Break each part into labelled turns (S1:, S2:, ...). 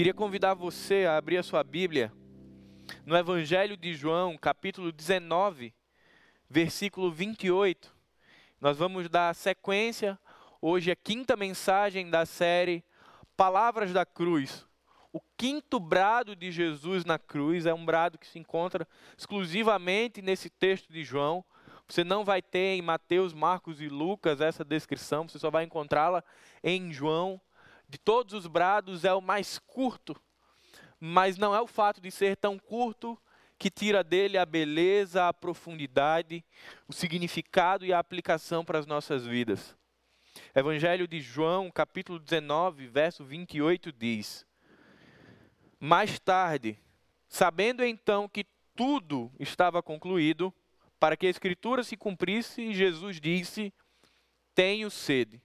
S1: Queria convidar você a abrir a sua Bíblia no Evangelho de João, capítulo 19, versículo 28. Nós vamos dar sequência, hoje é a quinta mensagem da série Palavras da Cruz. O quinto brado de Jesus na cruz é um brado que se encontra exclusivamente nesse texto de João. Você não vai ter em Mateus, Marcos e Lucas essa descrição, você só vai encontrá-la em João de todos os brados é o mais curto, mas não é o fato de ser tão curto que tira dele a beleza, a profundidade, o significado e a aplicação para as nossas vidas. Evangelho de João, capítulo 19, verso 28 diz: Mais tarde, sabendo então que tudo estava concluído, para que a escritura se cumprisse, Jesus disse: Tenho sede.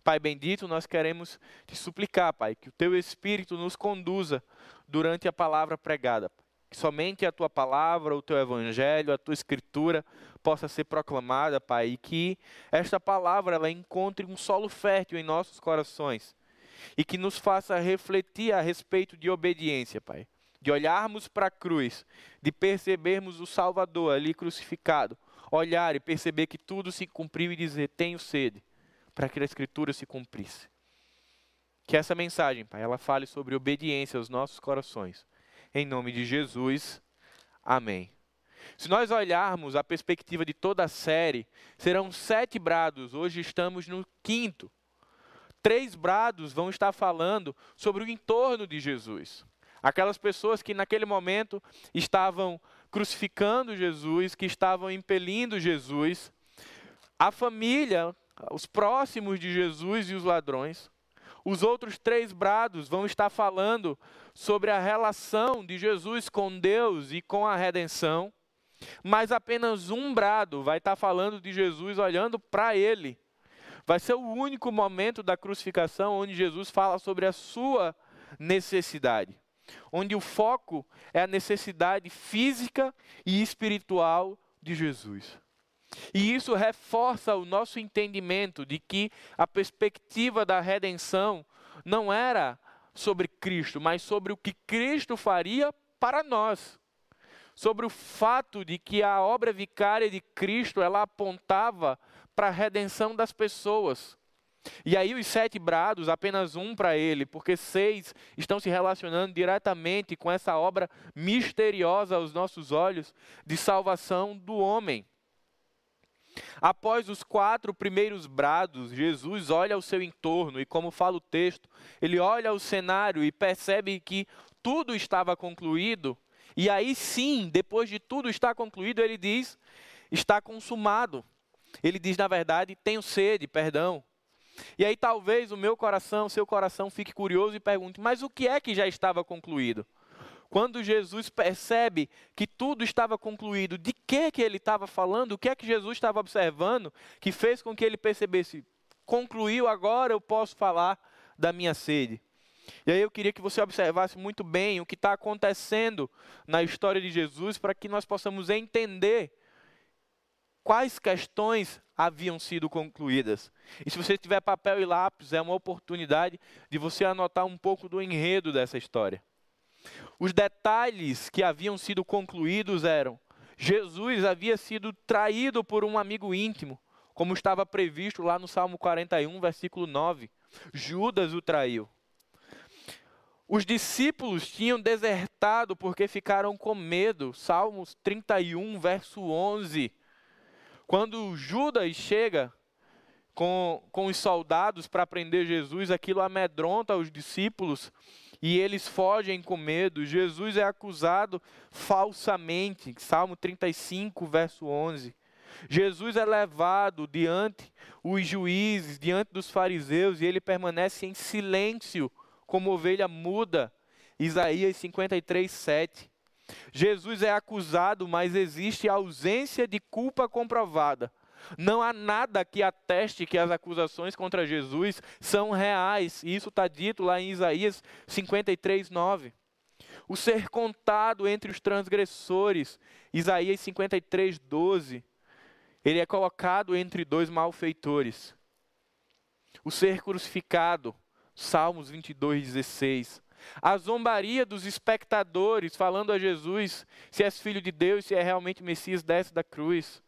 S1: Pai bendito, nós queremos te suplicar, Pai, que o teu Espírito nos conduza durante a palavra pregada. Que somente a tua palavra, o teu evangelho, a tua escritura possa ser proclamada, Pai, e que esta palavra ela encontre um solo fértil em nossos corações e que nos faça refletir a respeito de obediência, Pai. De olharmos para a cruz, de percebermos o Salvador ali crucificado, olhar e perceber que tudo se cumpriu e dizer: Tenho sede para que a Escritura se cumprisse. Que essa mensagem, Pai, ela fale sobre obediência aos nossos corações. Em nome de Jesus, amém. Se nós olharmos a perspectiva de toda a série, serão sete brados, hoje estamos no quinto. Três brados vão estar falando sobre o entorno de Jesus. Aquelas pessoas que naquele momento estavam crucificando Jesus, que estavam impelindo Jesus. A família os próximos de Jesus e os ladrões. Os outros três brados vão estar falando sobre a relação de Jesus com Deus e com a redenção, mas apenas um brado vai estar falando de Jesus olhando para ele. Vai ser o único momento da crucificação onde Jesus fala sobre a sua necessidade, onde o foco é a necessidade física e espiritual de Jesus. E isso reforça o nosso entendimento de que a perspectiva da redenção não era sobre Cristo, mas sobre o que Cristo faria para nós. Sobre o fato de que a obra vicária de Cristo, ela apontava para a redenção das pessoas. E aí os sete brados, apenas um para ele, porque seis estão se relacionando diretamente com essa obra misteriosa aos nossos olhos de salvação do homem. Após os quatro primeiros brados, Jesus olha ao seu entorno e, como fala o texto, ele olha ao cenário e percebe que tudo estava concluído. E aí sim, depois de tudo estar concluído, ele diz: está consumado. Ele diz, na verdade, tenho sede, perdão. E aí talvez o meu coração, o seu coração fique curioso e pergunte: mas o que é que já estava concluído? Quando Jesus percebe que tudo estava concluído, de que que ele estava falando? O que é que Jesus estava observando que fez com que ele percebesse, concluiu agora eu posso falar da minha sede. E aí eu queria que você observasse muito bem o que está acontecendo na história de Jesus para que nós possamos entender quais questões haviam sido concluídas. E se você tiver papel e lápis, é uma oportunidade de você anotar um pouco do enredo dessa história. Os detalhes que haviam sido concluídos eram: Jesus havia sido traído por um amigo íntimo, como estava previsto lá no Salmo 41, versículo 9. Judas o traiu. Os discípulos tinham desertado porque ficaram com medo. Salmos 31, verso 11. Quando Judas chega com, com os soldados para prender Jesus, aquilo amedronta os discípulos e eles fogem com medo. Jesus é acusado falsamente. Salmo 35, verso 11. Jesus é levado diante os juízes, diante dos fariseus, e ele permanece em silêncio, como ovelha muda. Isaías 53, 7. Jesus é acusado, mas existe ausência de culpa comprovada. Não há nada que ateste que as acusações contra Jesus são reais. E isso está dito lá em Isaías 53, 9. O ser contado entre os transgressores, Isaías 53, 12. Ele é colocado entre dois malfeitores. O ser crucificado, Salmos 22, 16. a zombaria dos espectadores falando a Jesus se és filho de Deus, se é realmente Messias, desce da cruz.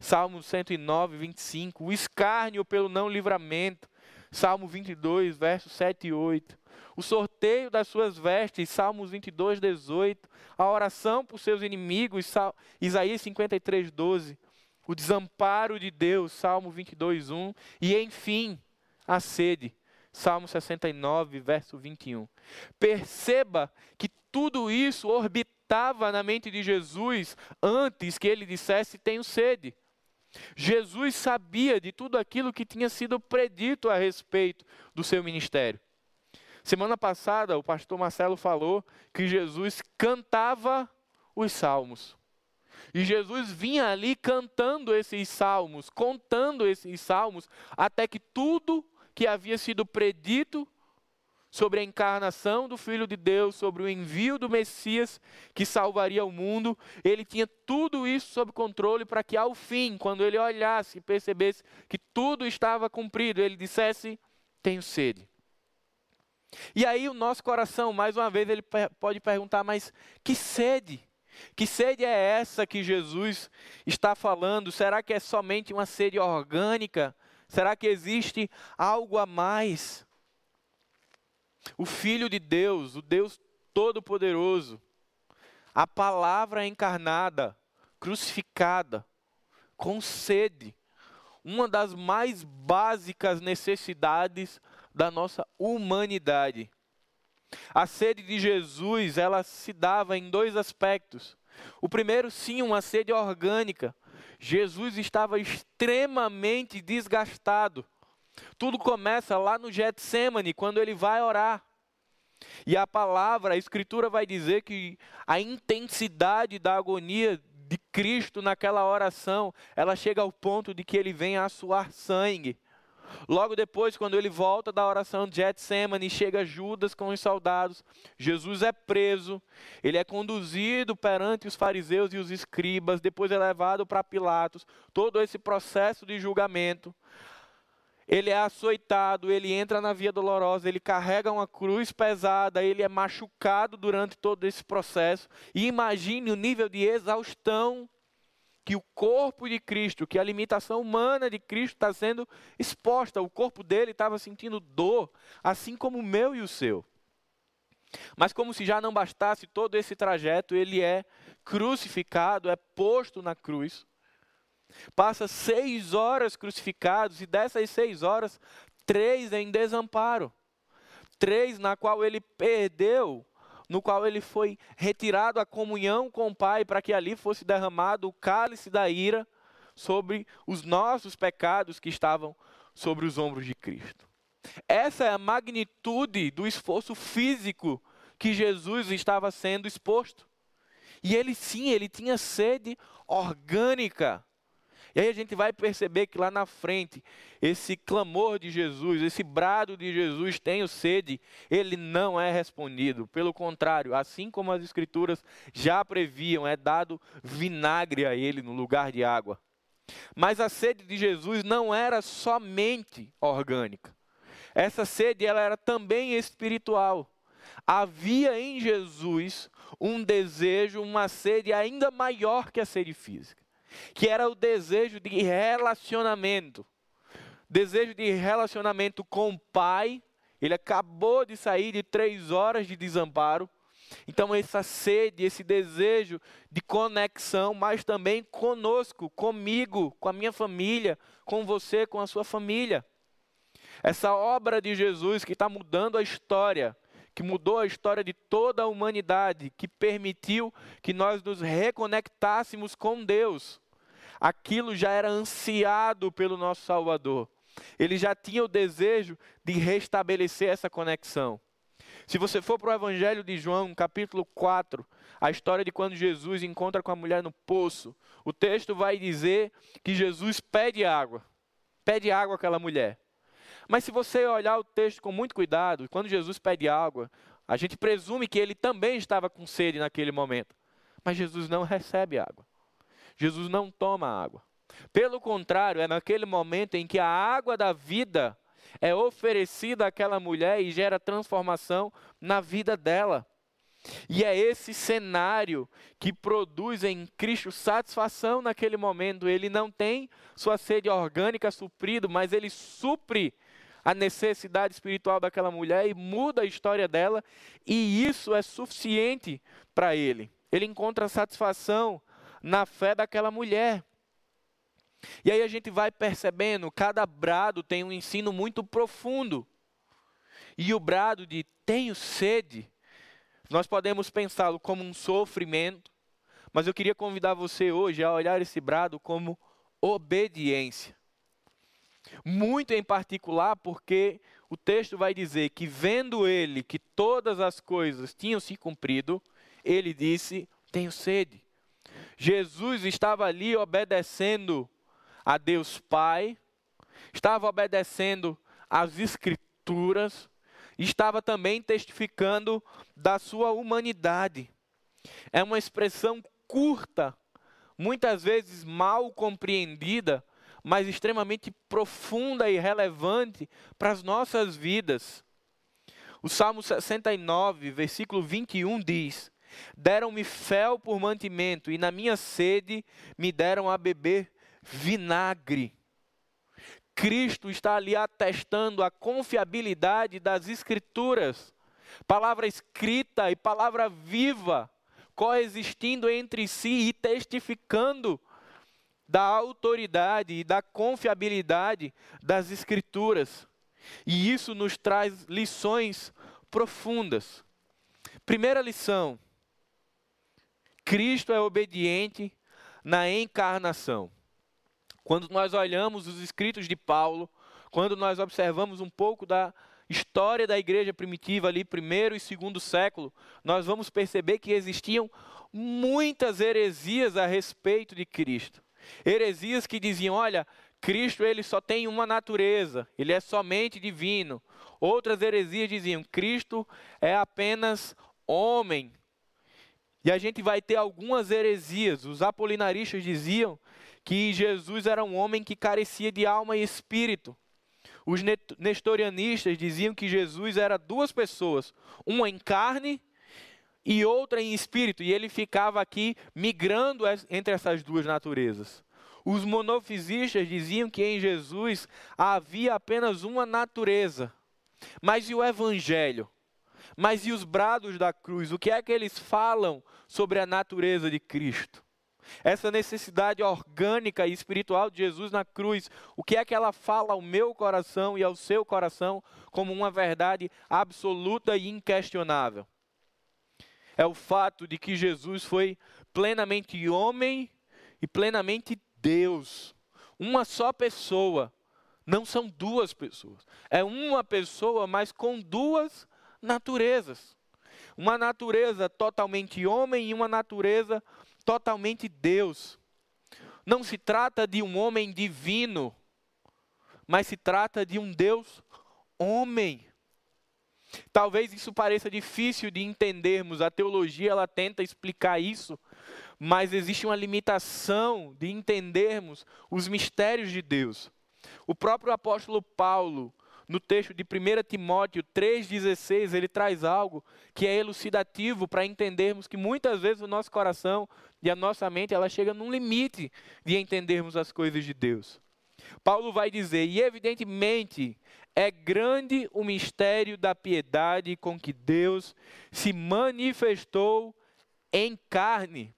S1: Salmo 109, 25. O escárnio pelo não livramento. Salmo 22, versos 7 e 8. O sorteio das suas vestes, Salmos 22, 18. A oração por seus inimigos, Isaías 53, 12. O desamparo de Deus, Salmo 22, 1. E enfim, a sede, Salmo 69, verso 21. Perceba que tudo isso orbitava na mente de Jesus antes que ele dissesse: Tenho sede. Jesus sabia de tudo aquilo que tinha sido predito a respeito do seu ministério. Semana passada, o pastor Marcelo falou que Jesus cantava os salmos. E Jesus vinha ali cantando esses salmos, contando esses salmos, até que tudo que havia sido predito sobre a encarnação do Filho de Deus, sobre o envio do Messias que salvaria o mundo, ele tinha tudo isso sob controle para que ao fim, quando ele olhasse e percebesse que tudo estava cumprido, ele dissesse: Tenho sede. E aí o nosso coração, mais uma vez, ele pode perguntar: Mas que sede? Que sede é essa que Jesus está falando? Será que é somente uma sede orgânica? Será que existe algo a mais? O Filho de Deus, o Deus Todo-Poderoso, a palavra encarnada, crucificada, com sede, uma das mais básicas necessidades da nossa humanidade. A sede de Jesus, ela se dava em dois aspectos. O primeiro, sim, uma sede orgânica, Jesus estava extremamente desgastado. Tudo começa lá no Getsemane, quando ele vai orar. E a palavra, a escritura vai dizer que a intensidade da agonia de Cristo naquela oração, ela chega ao ponto de que ele vem a suar sangue. Logo depois, quando ele volta da oração de Getsemane, chega Judas com os soldados. Jesus é preso, ele é conduzido perante os fariseus e os escribas, depois é levado para Pilatos. Todo esse processo de julgamento. Ele é açoitado, ele entra na via dolorosa, ele carrega uma cruz pesada, ele é machucado durante todo esse processo. E imagine o nível de exaustão que o corpo de Cristo, que a limitação humana de Cristo está sendo exposta. O corpo dele estava sentindo dor, assim como o meu e o seu. Mas como se já não bastasse todo esse trajeto, ele é crucificado, é posto na cruz. Passa seis horas crucificados, e dessas seis horas, três em desamparo. Três na qual ele perdeu no qual ele foi retirado a comunhão com o Pai, para que ali fosse derramado o cálice da ira sobre os nossos pecados que estavam sobre os ombros de Cristo. Essa é a magnitude do esforço físico que Jesus estava sendo exposto. E ele sim, ele tinha sede orgânica. E aí a gente vai perceber que lá na frente, esse clamor de Jesus, esse brado de Jesus, tenho sede, ele não é respondido. Pelo contrário, assim como as escrituras já previam, é dado vinagre a ele no lugar de água. Mas a sede de Jesus não era somente orgânica. Essa sede ela era também espiritual. Havia em Jesus um desejo, uma sede ainda maior que a sede física que era o desejo de relacionamento. Desejo de relacionamento com o pai. Ele acabou de sair de três horas de desamparo. Então, essa sede, esse desejo de conexão, mas também conosco, comigo, com a minha família, com você, com a sua família. Essa obra de Jesus que está mudando a história, que mudou a história de toda a humanidade, que permitiu que nós nos reconectássemos com Deus aquilo já era ansiado pelo nosso Salvador. Ele já tinha o desejo de restabelecer essa conexão. Se você for para o Evangelho de João, capítulo 4, a história de quando Jesus encontra com a mulher no poço, o texto vai dizer que Jesus pede água. Pede água àquela mulher. Mas se você olhar o texto com muito cuidado, quando Jesus pede água, a gente presume que ele também estava com sede naquele momento. Mas Jesus não recebe água. Jesus não toma água. Pelo contrário, é naquele momento em que a água da vida é oferecida àquela mulher e gera transformação na vida dela. E é esse cenário que produz em Cristo satisfação naquele momento. Ele não tem sua sede orgânica suprido, mas ele supre a necessidade espiritual daquela mulher e muda a história dela, e isso é suficiente para ele. Ele encontra satisfação na fé daquela mulher. E aí a gente vai percebendo, cada brado tem um ensino muito profundo. E o brado de tenho sede, nós podemos pensá-lo como um sofrimento, mas eu queria convidar você hoje a olhar esse brado como obediência. Muito em particular porque o texto vai dizer que, vendo ele que todas as coisas tinham se cumprido, ele disse: Tenho sede. Jesus estava ali obedecendo a Deus Pai, estava obedecendo às Escrituras, estava também testificando da sua humanidade. É uma expressão curta, muitas vezes mal compreendida, mas extremamente profunda e relevante para as nossas vidas. O Salmo 69, versículo 21 diz: Deram-me fel por mantimento, e na minha sede me deram a beber vinagre. Cristo está ali atestando a confiabilidade das Escrituras, palavra escrita e palavra viva, coexistindo entre si e testificando da autoridade e da confiabilidade das Escrituras. E isso nos traz lições profundas. Primeira lição: Cristo é obediente na encarnação. Quando nós olhamos os escritos de Paulo, quando nós observamos um pouco da história da igreja primitiva ali, primeiro e segundo século, nós vamos perceber que existiam muitas heresias a respeito de Cristo. Heresias que diziam, olha, Cristo ele só tem uma natureza, ele é somente divino. Outras heresias diziam, Cristo é apenas homem. E a gente vai ter algumas heresias. Os apolinaristas diziam que Jesus era um homem que carecia de alma e espírito. Os nestorianistas diziam que Jesus era duas pessoas, uma em carne e outra em espírito, e ele ficava aqui migrando entre essas duas naturezas. Os monofisistas diziam que em Jesus havia apenas uma natureza. Mas e o evangelho? Mas e os brados da cruz? O que é que eles falam sobre a natureza de Cristo? Essa necessidade orgânica e espiritual de Jesus na cruz, o que é que ela fala ao meu coração e ao seu coração como uma verdade absoluta e inquestionável? é o fato de que Jesus foi plenamente homem e plenamente Deus. Uma só pessoa. Não são duas pessoas. É uma pessoa, mas com duas naturezas. Uma natureza totalmente homem e uma natureza totalmente Deus. Não se trata de um homem divino, mas se trata de um Deus homem. Talvez isso pareça difícil de entendermos, a teologia ela tenta explicar isso, mas existe uma limitação de entendermos os mistérios de Deus. O próprio apóstolo Paulo, no texto de 1 Timóteo 3,16, ele traz algo que é elucidativo para entendermos que muitas vezes o nosso coração e a nossa mente ela chega num limite de entendermos as coisas de Deus. Paulo vai dizer, e evidentemente é grande o mistério da piedade com que Deus se manifestou em carne.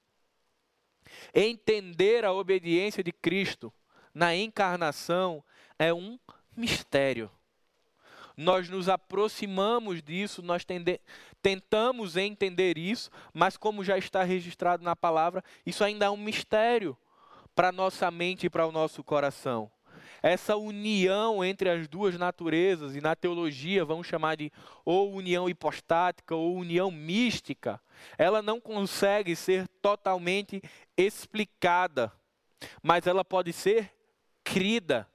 S1: Entender a obediência de Cristo na encarnação é um mistério. Nós nos aproximamos disso, nós tende, tentamos entender isso, mas como já está registrado na palavra, isso ainda é um mistério para nossa mente e para o nosso coração essa união entre as duas naturezas, e na teologia vamos chamar de ou união hipostática ou união mística, ela não consegue ser totalmente explicada, mas ela pode ser crida.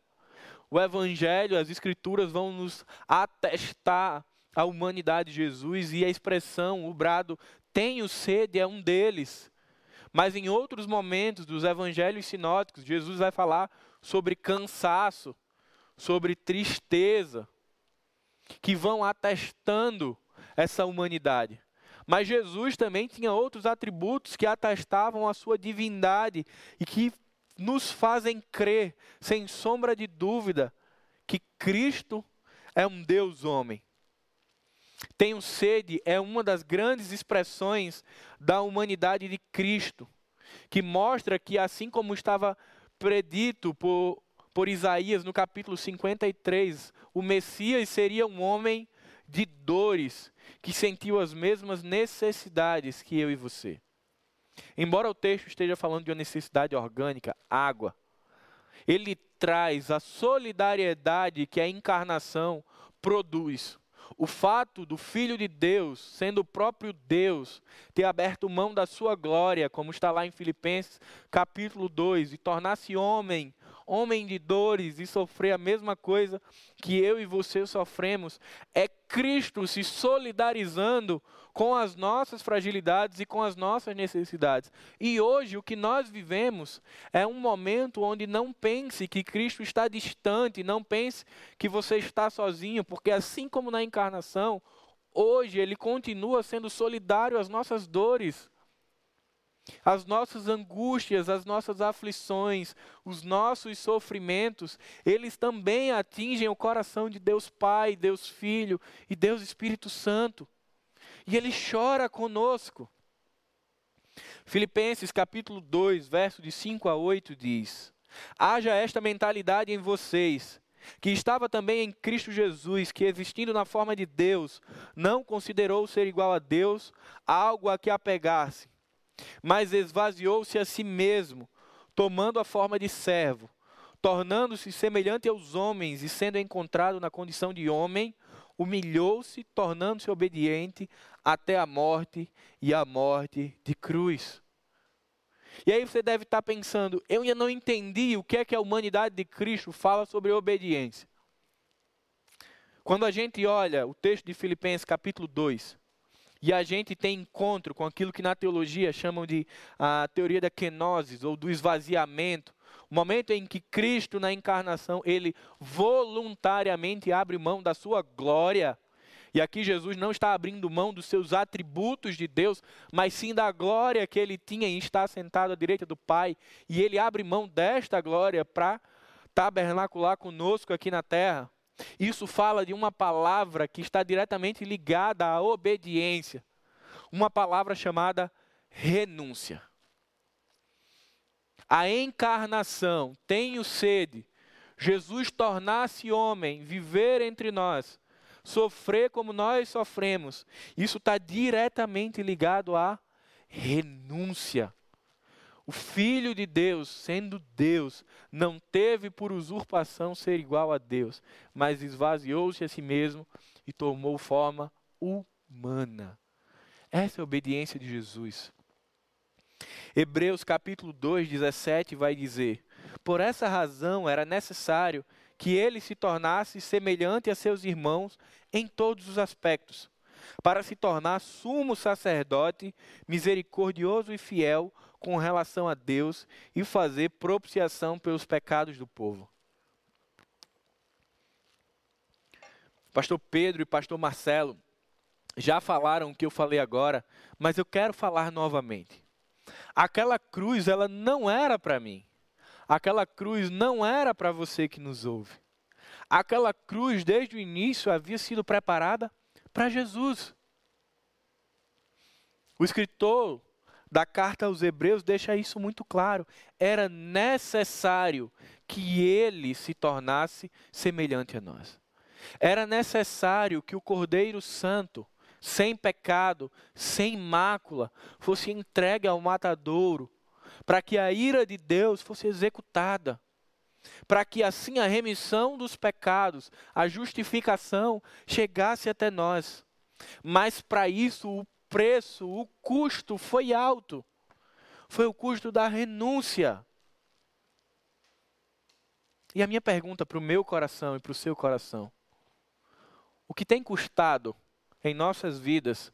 S1: O Evangelho, as Escrituras vão nos atestar a humanidade de Jesus e a expressão, o brado, tenho sede, é um deles. Mas em outros momentos dos evangelhos sinóticos, Jesus vai falar sobre cansaço, sobre tristeza, que vão atestando essa humanidade. Mas Jesus também tinha outros atributos que atestavam a sua divindade e que nos fazem crer, sem sombra de dúvida, que Cristo é um Deus homem. Tenho sede é uma das grandes expressões da humanidade de Cristo, que mostra que, assim como estava predito por, por Isaías no capítulo 53, o Messias seria um homem de dores, que sentiu as mesmas necessidades que eu e você. Embora o texto esteja falando de uma necessidade orgânica, água, ele traz a solidariedade que a encarnação produz. O fato do Filho de Deus, sendo o próprio Deus, ter aberto mão da sua glória, como está lá em Filipenses capítulo 2, e tornar-se homem, homem de dores e sofrer a mesma coisa que eu e você sofremos, é Cristo se solidarizando com as nossas fragilidades e com as nossas necessidades. E hoje o que nós vivemos é um momento onde não pense que Cristo está distante, não pense que você está sozinho, porque assim como na encarnação, hoje ele continua sendo solidário às nossas dores. As nossas angústias, as nossas aflições, os nossos sofrimentos, eles também atingem o coração de Deus Pai, Deus Filho e Deus Espírito Santo. E Ele chora conosco. Filipenses capítulo 2, verso de 5 a 8 diz: Haja esta mentalidade em vocês, que estava também em Cristo Jesus, que existindo na forma de Deus, não considerou ser igual a Deus algo a que apegar-se mas esvaziou-se a si mesmo, tomando a forma de servo, tornando-se semelhante aos homens e sendo encontrado na condição de homem, humilhou-se, tornando-se obediente até a morte e a morte de cruz. E aí você deve estar pensando, eu ainda não entendi o que é que a humanidade de Cristo fala sobre obediência. Quando a gente olha o texto de Filipenses capítulo 2, e a gente tem encontro com aquilo que na teologia chamam de a teoria da kenosis ou do esvaziamento, o momento em que Cristo na encarnação, ele voluntariamente abre mão da sua glória. E aqui Jesus não está abrindo mão dos seus atributos de Deus, mas sim da glória que ele tinha em estar sentado à direita do Pai. E ele abre mão desta glória para tabernacular conosco aqui na terra. Isso fala de uma palavra que está diretamente ligada à obediência. Uma palavra chamada renúncia. A encarnação, tenho sede, Jesus tornar-se homem, viver entre nós, sofrer como nós sofremos, isso está diretamente ligado à renúncia. O Filho de Deus, sendo Deus, não teve por usurpação ser igual a Deus, mas esvaziou-se a si mesmo e tomou forma humana. Essa é a obediência de Jesus. Hebreus capítulo 2, 17 vai dizer: Por essa razão era necessário que ele se tornasse semelhante a seus irmãos em todos os aspectos, para se tornar sumo sacerdote, misericordioso e fiel com relação a Deus e fazer propiciação pelos pecados do povo. Pastor Pedro e pastor Marcelo já falaram o que eu falei agora, mas eu quero falar novamente. Aquela cruz, ela não era para mim. Aquela cruz não era para você que nos ouve. Aquela cruz, desde o início, havia sido preparada para Jesus. O escritor da carta aos Hebreus deixa isso muito claro. Era necessário que ele se tornasse semelhante a nós. Era necessário que o Cordeiro Santo, sem pecado, sem mácula, fosse entregue ao matadouro, para que a ira de Deus fosse executada, para que assim a remissão dos pecados, a justificação chegasse até nós. Mas para isso o preço, o custo foi alto. Foi o custo da renúncia. E a minha pergunta para o meu coração e para o seu coração: o que tem custado em nossas vidas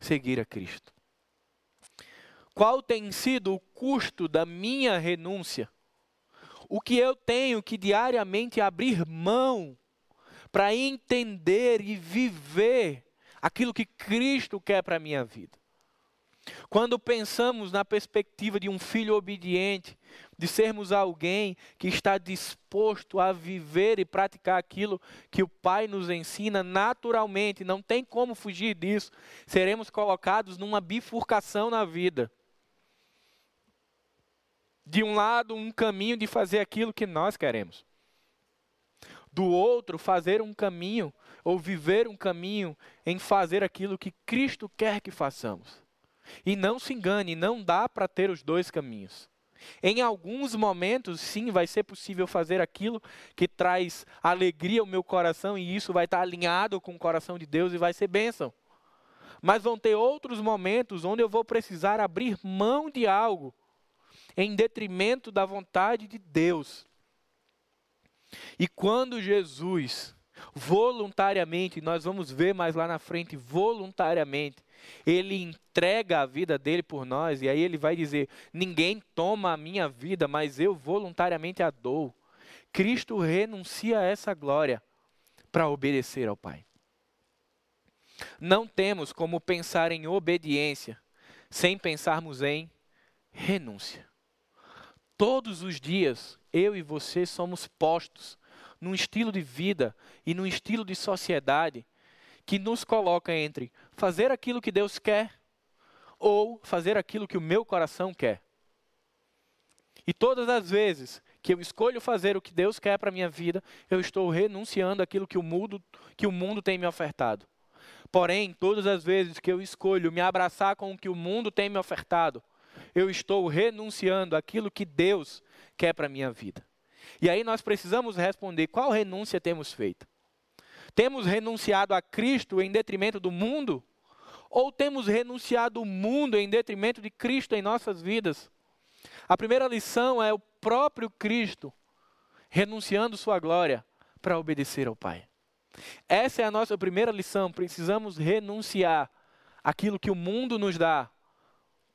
S1: seguir a Cristo? Qual tem sido o custo da minha renúncia? o que eu tenho que diariamente abrir mão para entender e viver aquilo que Cristo quer para a minha vida. Quando pensamos na perspectiva de um filho obediente, de sermos alguém que está disposto a viver e praticar aquilo que o Pai nos ensina naturalmente, não tem como fugir disso, seremos colocados numa bifurcação na vida. De um lado, um caminho de fazer aquilo que nós queremos. Do outro, fazer um caminho ou viver um caminho em fazer aquilo que Cristo quer que façamos. E não se engane, não dá para ter os dois caminhos. Em alguns momentos, sim, vai ser possível fazer aquilo que traz alegria ao meu coração, e isso vai estar alinhado com o coração de Deus e vai ser bênção. Mas vão ter outros momentos onde eu vou precisar abrir mão de algo em detrimento da vontade de Deus. E quando Jesus voluntariamente, nós vamos ver mais lá na frente, voluntariamente, ele entrega a vida dele por nós, e aí ele vai dizer: Ninguém toma a minha vida, mas eu voluntariamente a dou. Cristo renuncia a essa glória para obedecer ao Pai. Não temos como pensar em obediência sem pensarmos em renúncia. Todos os dias, eu e você somos postos num estilo de vida e num estilo de sociedade que nos coloca entre fazer aquilo que Deus quer ou fazer aquilo que o meu coração quer. E todas as vezes que eu escolho fazer o que Deus quer para a minha vida, eu estou renunciando aquilo que o mundo, que o mundo tem me ofertado. Porém, todas as vezes que eu escolho me abraçar com o que o mundo tem me ofertado, eu estou renunciando aquilo que Deus quer para a minha vida. E aí nós precisamos responder qual renúncia temos feito. Temos renunciado a Cristo em detrimento do mundo? Ou temos renunciado o mundo em detrimento de Cristo em nossas vidas? A primeira lição é o próprio Cristo renunciando sua glória para obedecer ao Pai. Essa é a nossa primeira lição. Precisamos renunciar aquilo que o mundo nos dá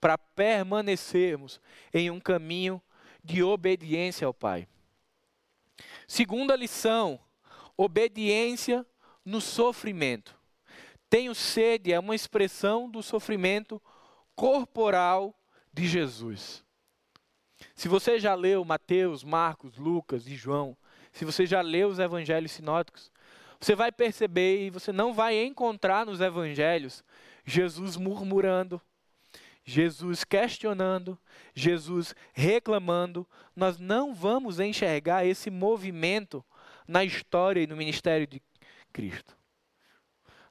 S1: para permanecermos em um caminho de obediência ao Pai. Segunda lição, obediência no sofrimento. Tenho sede é uma expressão do sofrimento corporal de Jesus. Se você já leu Mateus, Marcos, Lucas e João, se você já leu os evangelhos sinóticos, você vai perceber e você não vai encontrar nos evangelhos Jesus murmurando, Jesus questionando, Jesus reclamando. Nós não vamos enxergar esse movimento na história e no ministério de Cristo.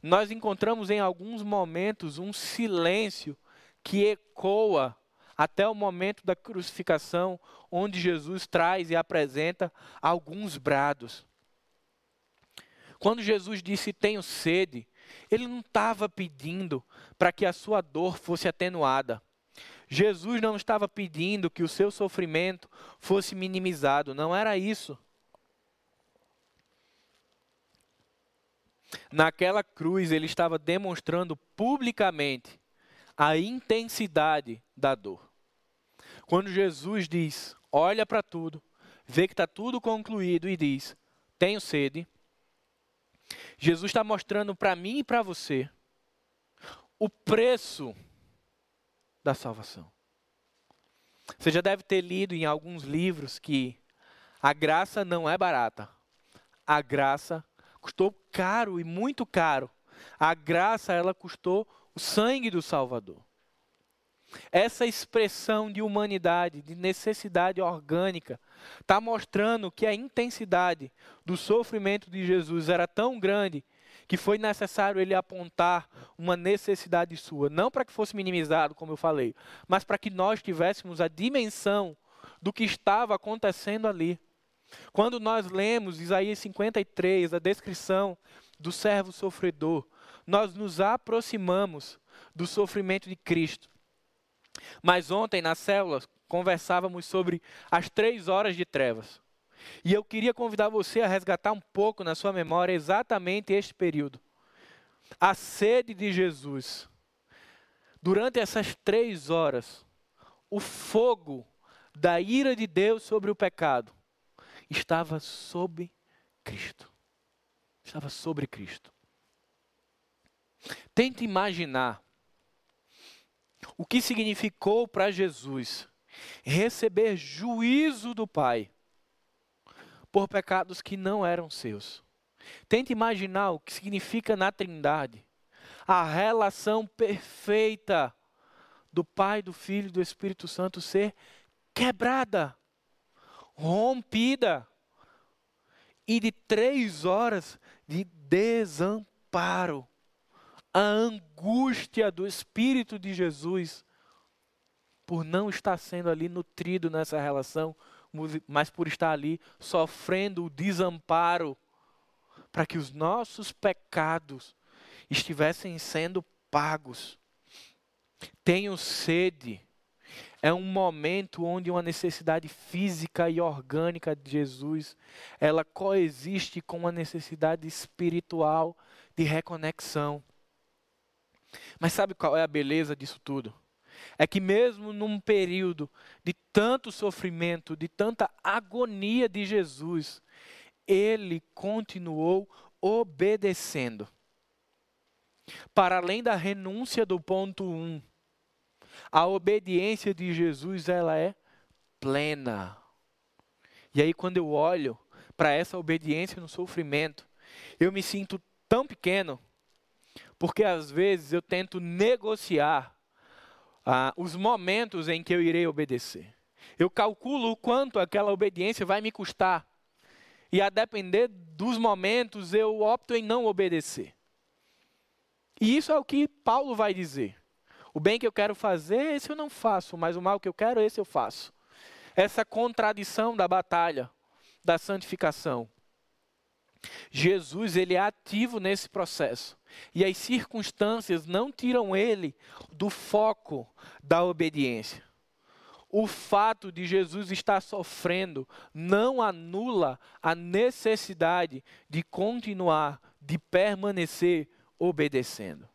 S1: Nós encontramos em alguns momentos um silêncio que ecoa até o momento da crucificação, onde Jesus traz e apresenta alguns brados. Quando Jesus disse: Tenho sede, ele não estava pedindo para que a sua dor fosse atenuada. Jesus não estava pedindo que o seu sofrimento fosse minimizado, não era isso. Naquela cruz, ele estava demonstrando publicamente a intensidade da dor. Quando Jesus diz: Olha para tudo, vê que está tudo concluído e diz: Tenho sede. Jesus está mostrando para mim e para você o preço da salvação. Você já deve ter lido em alguns livros que a graça não é barata. A graça custou caro e muito caro. A graça, ela custou o sangue do Salvador. Essa expressão de humanidade, de necessidade orgânica, está mostrando que a intensidade do sofrimento de Jesus era tão grande que foi necessário ele apontar uma necessidade sua, não para que fosse minimizado, como eu falei, mas para que nós tivéssemos a dimensão do que estava acontecendo ali. Quando nós lemos Isaías 53, a descrição do servo sofredor, nós nos aproximamos do sofrimento de Cristo. Mas ontem, na célula, conversávamos sobre as três horas de trevas. E eu queria convidar você a resgatar um pouco na sua memória exatamente este período. A sede de Jesus. Durante essas três horas, o fogo da ira de Deus sobre o pecado estava sobre Cristo. Estava sobre Cristo. Tente imaginar o que significou para Jesus receber juízo do Pai por pecados que não eram seus. Tente imaginar o que significa na Trindade a relação perfeita do Pai, do Filho e do Espírito Santo ser quebrada, rompida, e de três horas de desamparo. A angústia do Espírito de Jesus por não estar sendo ali nutrido nessa relação, mas por estar ali sofrendo o desamparo, para que os nossos pecados estivessem sendo pagos. Tenho sede. É um momento onde uma necessidade física e orgânica de Jesus, ela coexiste com uma necessidade espiritual de reconexão. Mas sabe qual é a beleza disso tudo? É que mesmo num período de tanto sofrimento, de tanta agonia de Jesus, ele continuou obedecendo. Para além da renúncia do ponto 1, um, a obediência de Jesus ela é plena. E aí quando eu olho para essa obediência no sofrimento, eu me sinto tão pequeno, porque às vezes eu tento negociar ah, os momentos em que eu irei obedecer. Eu calculo o quanto aquela obediência vai me custar. E a depender dos momentos, eu opto em não obedecer. E isso é o que Paulo vai dizer. O bem que eu quero fazer, esse eu não faço, mas o mal que eu quero, esse eu faço. Essa contradição da batalha, da santificação. Jesus, ele é ativo nesse processo. E as circunstâncias não tiram ele do foco da obediência. O fato de Jesus estar sofrendo não anula a necessidade de continuar, de permanecer obedecendo.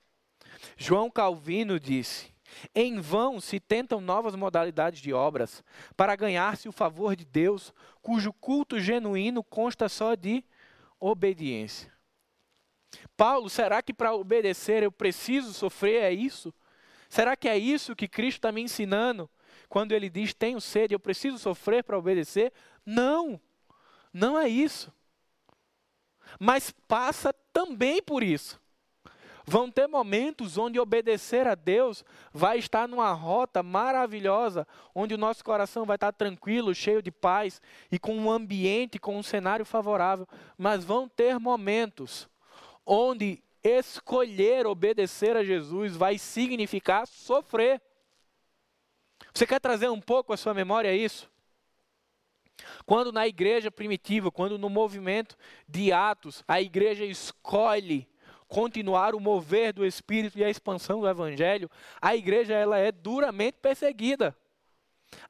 S1: João Calvino disse: em vão se tentam novas modalidades de obras para ganhar-se o favor de Deus, cujo culto genuíno consta só de obediência. Paulo, será que para obedecer eu preciso sofrer? É isso? Será que é isso que Cristo está me ensinando quando ele diz: Tenho sede, eu preciso sofrer para obedecer? Não, não é isso. Mas passa também por isso. Vão ter momentos onde obedecer a Deus vai estar numa rota maravilhosa, onde o nosso coração vai estar tranquilo, cheio de paz e com um ambiente, com um cenário favorável. Mas vão ter momentos onde escolher obedecer a Jesus vai significar sofrer. Você quer trazer um pouco a sua memória isso? Quando na igreja primitiva, quando no movimento de Atos, a igreja escolhe continuar o mover do Espírito e a expansão do Evangelho, a igreja ela é duramente perseguida.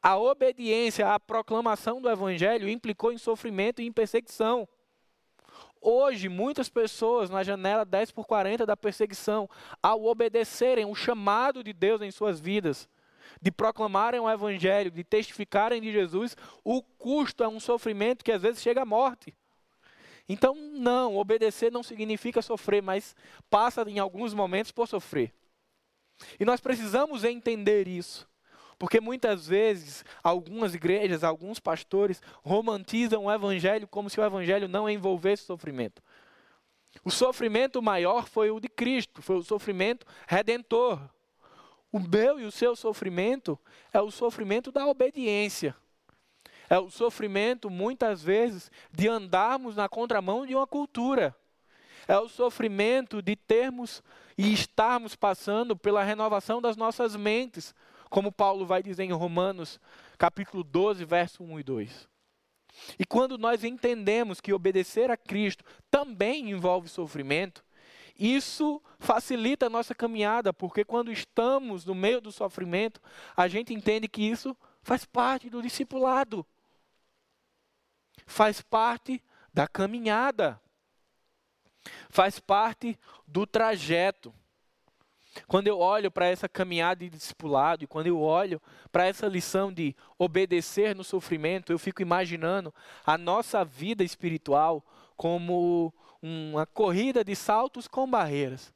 S1: A obediência à proclamação do Evangelho implicou em sofrimento e em perseguição. Hoje, muitas pessoas na janela 10 por 40 da perseguição, ao obedecerem o chamado de Deus em suas vidas, de proclamarem o Evangelho, de testificarem de Jesus, o custo é um sofrimento que às vezes chega à morte. Então, não, obedecer não significa sofrer, mas passa em alguns momentos por sofrer. E nós precisamos entender isso. Porque muitas vezes algumas igrejas, alguns pastores romantizam o evangelho como se o evangelho não envolvesse sofrimento. O sofrimento maior foi o de Cristo, foi o sofrimento redentor. O meu e o seu sofrimento é o sofrimento da obediência. É o sofrimento, muitas vezes, de andarmos na contramão de uma cultura. É o sofrimento de termos e estarmos passando pela renovação das nossas mentes, como Paulo vai dizer em Romanos, capítulo 12, verso 1 e 2. E quando nós entendemos que obedecer a Cristo também envolve sofrimento, isso facilita a nossa caminhada, porque quando estamos no meio do sofrimento, a gente entende que isso faz parte do discipulado faz parte da caminhada, faz parte do trajeto. Quando eu olho para essa caminhada de discipulado e quando eu olho para essa lição de obedecer no sofrimento, eu fico imaginando a nossa vida espiritual como uma corrida de saltos com barreiras.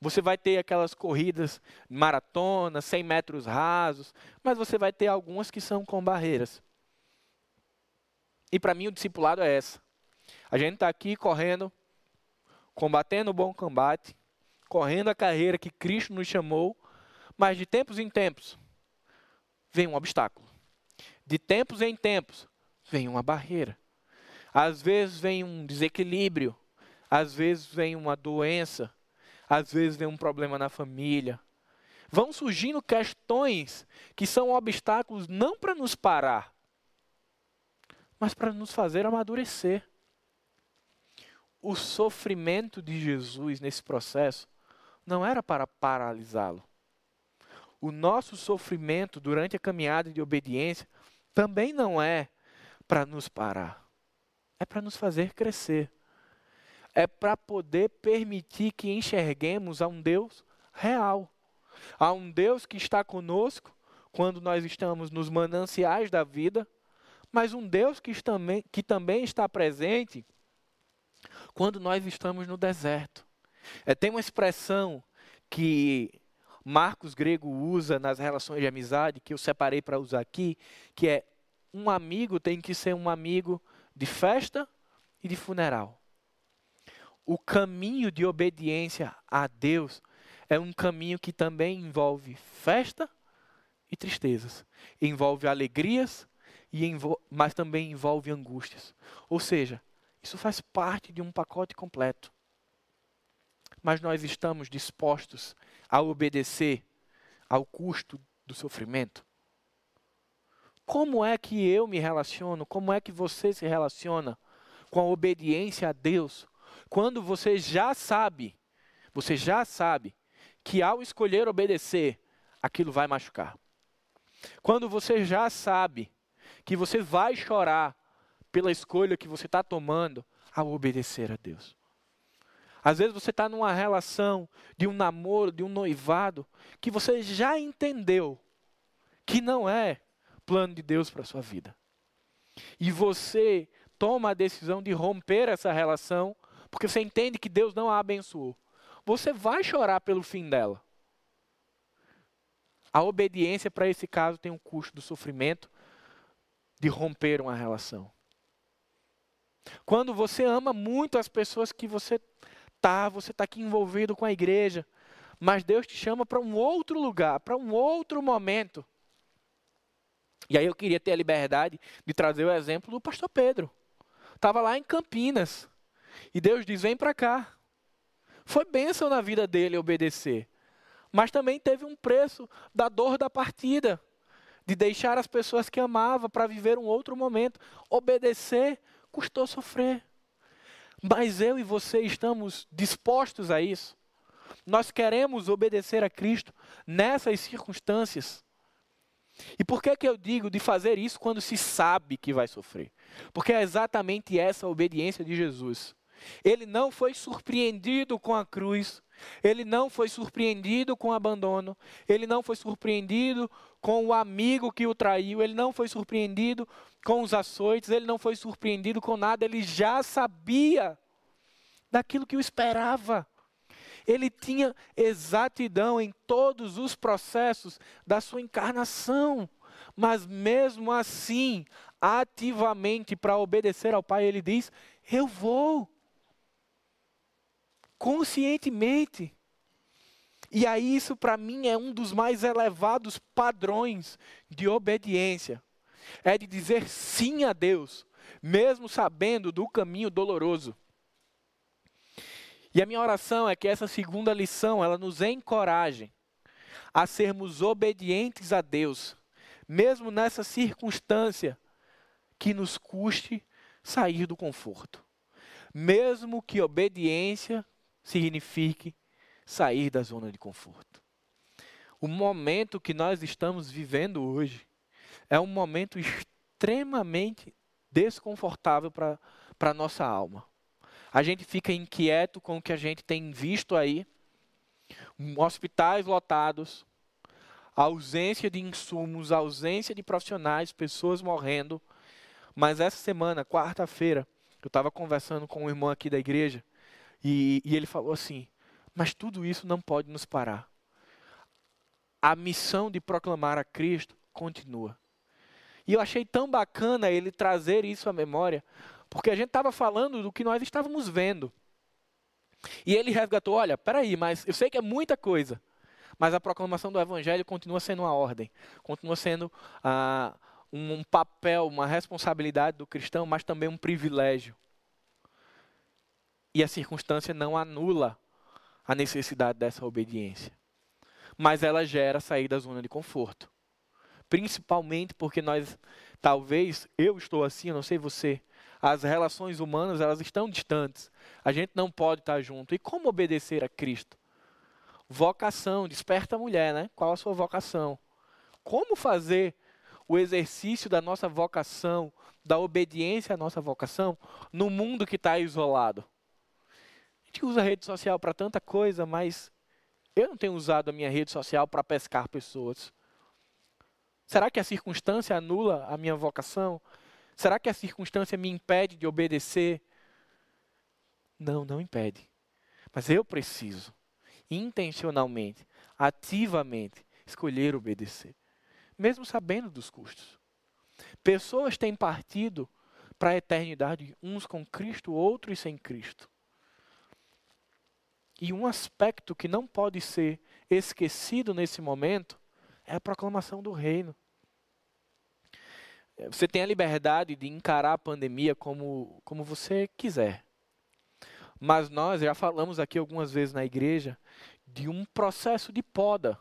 S1: Você vai ter aquelas corridas maratonas, 100 metros rasos, mas você vai ter algumas que são com barreiras. E para mim o discipulado é essa. A gente está aqui correndo, combatendo o bom combate, correndo a carreira que Cristo nos chamou, mas de tempos em tempos vem um obstáculo. De tempos em tempos vem uma barreira. Às vezes vem um desequilíbrio, às vezes vem uma doença, às vezes vem um problema na família. Vão surgindo questões que são obstáculos não para nos parar, mas para nos fazer amadurecer. O sofrimento de Jesus nesse processo não era para paralisá-lo. O nosso sofrimento durante a caminhada de obediência também não é para nos parar é para nos fazer crescer. É para poder permitir que enxerguemos a um Deus real. A um Deus que está conosco quando nós estamos nos mananciais da vida, mas um Deus que também, que também está presente quando nós estamos no deserto. É, tem uma expressão que Marcos Grego usa nas relações de amizade, que eu separei para usar aqui, que é um amigo tem que ser um amigo de festa e de funeral. O caminho de obediência a Deus é um caminho que também envolve festa e tristezas, envolve alegrias, e mas também envolve angústias. Ou seja, isso faz parte de um pacote completo. Mas nós estamos dispostos a obedecer ao custo do sofrimento? Como é que eu me relaciono? Como é que você se relaciona com a obediência a Deus? Quando você já sabe, você já sabe que ao escolher obedecer, aquilo vai machucar. Quando você já sabe que você vai chorar pela escolha que você está tomando ao obedecer a Deus. Às vezes você está numa relação de um namoro, de um noivado, que você já entendeu que não é plano de Deus para a sua vida. E você toma a decisão de romper essa relação, porque você entende que Deus não a abençoou. Você vai chorar pelo fim dela. A obediência para esse caso tem um custo do sofrimento de romper uma relação. Quando você ama muito as pessoas que você tá, você está aqui envolvido com a igreja, mas Deus te chama para um outro lugar, para um outro momento. E aí eu queria ter a liberdade de trazer o exemplo do pastor Pedro. Estava lá em Campinas. E Deus diz: vem para cá. Foi bênção na vida dele obedecer. Mas também teve um preço da dor da partida. De deixar as pessoas que amava para viver um outro momento. Obedecer custou sofrer. Mas eu e você estamos dispostos a isso. Nós queremos obedecer a Cristo nessas circunstâncias. E por que, que eu digo de fazer isso quando se sabe que vai sofrer? Porque é exatamente essa a obediência de Jesus. Ele não foi surpreendido com a cruz, ele não foi surpreendido com o abandono, ele não foi surpreendido com o amigo que o traiu, ele não foi surpreendido com os açoites, ele não foi surpreendido com nada, ele já sabia daquilo que o esperava. Ele tinha exatidão em todos os processos da sua encarnação. Mas mesmo assim, ativamente para obedecer ao Pai, ele diz: Eu vou. Conscientemente. E aí, isso para mim é um dos mais elevados padrões de obediência. É de dizer sim a Deus, mesmo sabendo do caminho doloroso. E a minha oração é que essa segunda lição, ela nos encoraje a sermos obedientes a Deus, mesmo nessa circunstância que nos custe sair do conforto. Mesmo que obediência signifique sair da zona de conforto. O momento que nós estamos vivendo hoje é um momento extremamente desconfortável para a nossa alma. A gente fica inquieto com o que a gente tem visto aí. hospitais lotados, ausência de insumos, ausência de profissionais, pessoas morrendo. Mas essa semana, quarta-feira, eu estava conversando com um irmão aqui da igreja e, e ele falou assim: Mas tudo isso não pode nos parar. A missão de proclamar a Cristo continua. E eu achei tão bacana ele trazer isso à memória, porque a gente estava falando do que nós estávamos vendo. E ele resgatou: olha, peraí, mas eu sei que é muita coisa, mas a proclamação do Evangelho continua sendo uma ordem, continua sendo ah, um, um papel, uma responsabilidade do cristão, mas também um privilégio. E a circunstância não anula a necessidade dessa obediência, mas ela gera sair da zona de conforto. Principalmente porque nós, talvez, eu estou assim, eu não sei você, as relações humanas elas estão distantes. A gente não pode estar junto. E como obedecer a Cristo? Vocação, desperta a mulher, né? Qual a sua vocação? Como fazer o exercício da nossa vocação, da obediência à nossa vocação, no mundo que está isolado? Gente usa rede social para tanta coisa, mas eu não tenho usado a minha rede social para pescar pessoas. Será que a circunstância anula a minha vocação? Será que a circunstância me impede de obedecer? Não, não impede. Mas eu preciso, intencionalmente, ativamente, escolher obedecer, mesmo sabendo dos custos. Pessoas têm partido para a eternidade, uns com Cristo, outros sem Cristo. E um aspecto que não pode ser esquecido nesse momento é a proclamação do reino. Você tem a liberdade de encarar a pandemia como, como você quiser. Mas nós já falamos aqui algumas vezes na igreja de um processo de poda,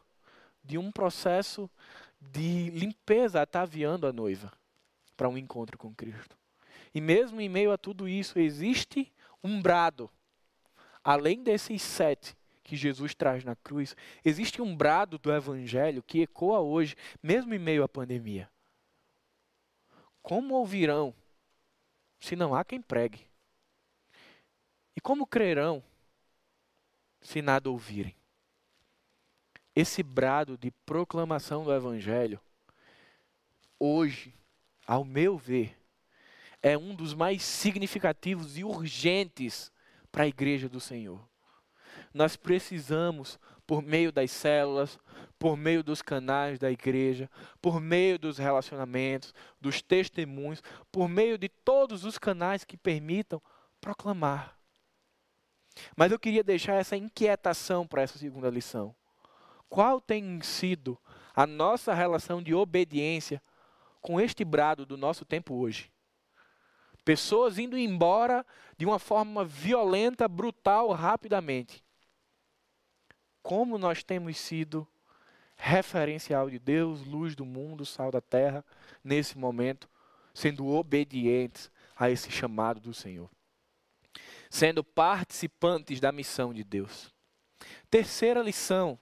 S1: de um processo de limpeza ataviando a noiva para um encontro com Cristo. E mesmo em meio a tudo isso, existe um brado. Além desses sete que Jesus traz na cruz, existe um brado do Evangelho que ecoa hoje, mesmo em meio à pandemia. Como ouvirão se não há quem pregue? E como crerão se nada ouvirem? Esse brado de proclamação do Evangelho, hoje, ao meu ver, é um dos mais significativos e urgentes para a igreja do Senhor. Nós precisamos por meio das células, por meio dos canais da igreja, por meio dos relacionamentos, dos testemunhos, por meio de todos os canais que permitam proclamar. Mas eu queria deixar essa inquietação para essa segunda lição. Qual tem sido a nossa relação de obediência com este brado do nosso tempo hoje? Pessoas indo embora de uma forma violenta, brutal, rapidamente como nós temos sido referencial de Deus, luz do mundo, sal da terra, nesse momento, sendo obedientes a esse chamado do Senhor. Sendo participantes da missão de Deus. Terceira lição: